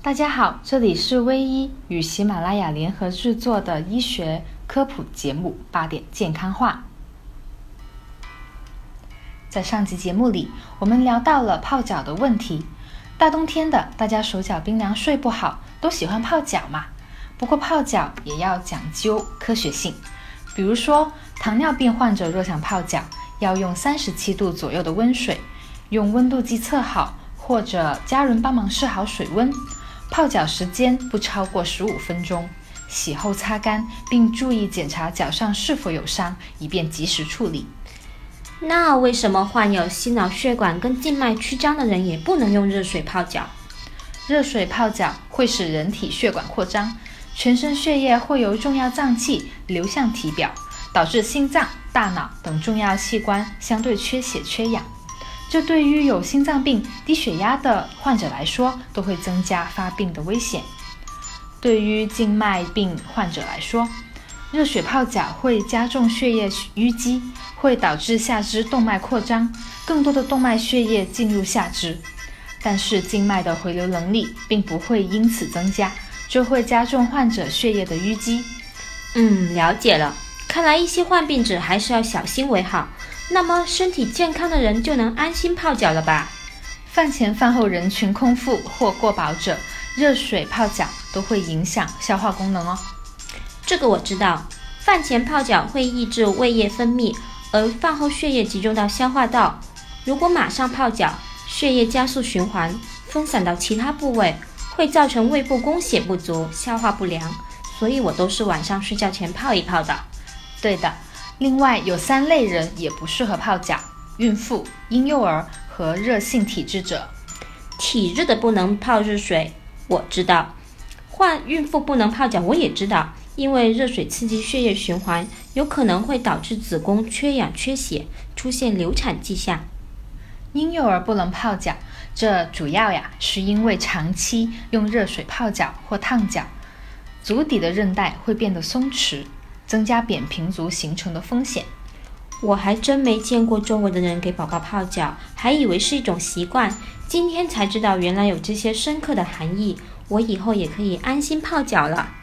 大家好，这里是微医与喜马拉雅联合制作的医学科普节目《八点健康话》。在上集节目里，我们聊到了泡脚的问题。大冬天的，大家手脚冰凉，睡不好，都喜欢泡脚嘛。不过泡脚也要讲究科学性。比如说，糖尿病患者若想泡脚，要用三十七度左右的温水，用温度计测好，或者家人帮忙试好水温。泡脚时间不超过十五分钟，洗后擦干，并注意检查脚上是否有伤，以便及时处理。那为什么患有心脑血管跟静脉曲张的人也不能用热水泡脚？热水泡脚会使人体血管扩张，全身血液会由重要脏器流向体表，导致心脏、大脑等重要器官相对缺血缺氧。这对于有心脏病、低血压的患者来说，都会增加发病的危险。对于静脉病患者来说，热水泡脚会加重血液淤积，会导致下肢动脉扩张，更多的动脉血液进入下肢。但是静脉的回流能力并不会因此增加，这会加重患者血液的淤积。嗯，了解了。看来一些患病者还是要小心为好。那么身体健康的人就能安心泡脚了吧？饭前饭后人群空腹或过饱者，热水泡脚都会影响消化功能哦。这个我知道，饭前泡脚会抑制胃液分泌，而饭后血液集中到消化道。如果马上泡脚，血液加速循环，分散到其他部位，会造成胃部供血不足、消化不良。所以我都是晚上睡觉前泡一泡的。对的。另外有三类人也不适合泡脚：孕妇、婴幼儿和热性体质者。体质的不能泡热水，我知道。患孕妇不能泡脚，我也知道，因为热水刺激血液循环，有可能会导致子宫缺氧缺血，出现流产迹象。婴幼儿不能泡脚，这主要呀是因为长期用热水泡脚或烫脚，足底的韧带会变得松弛。增加扁平足形成的风险。我还真没见过周围的人给宝宝泡脚，还以为是一种习惯。今天才知道，原来有这些深刻的含义。我以后也可以安心泡脚了。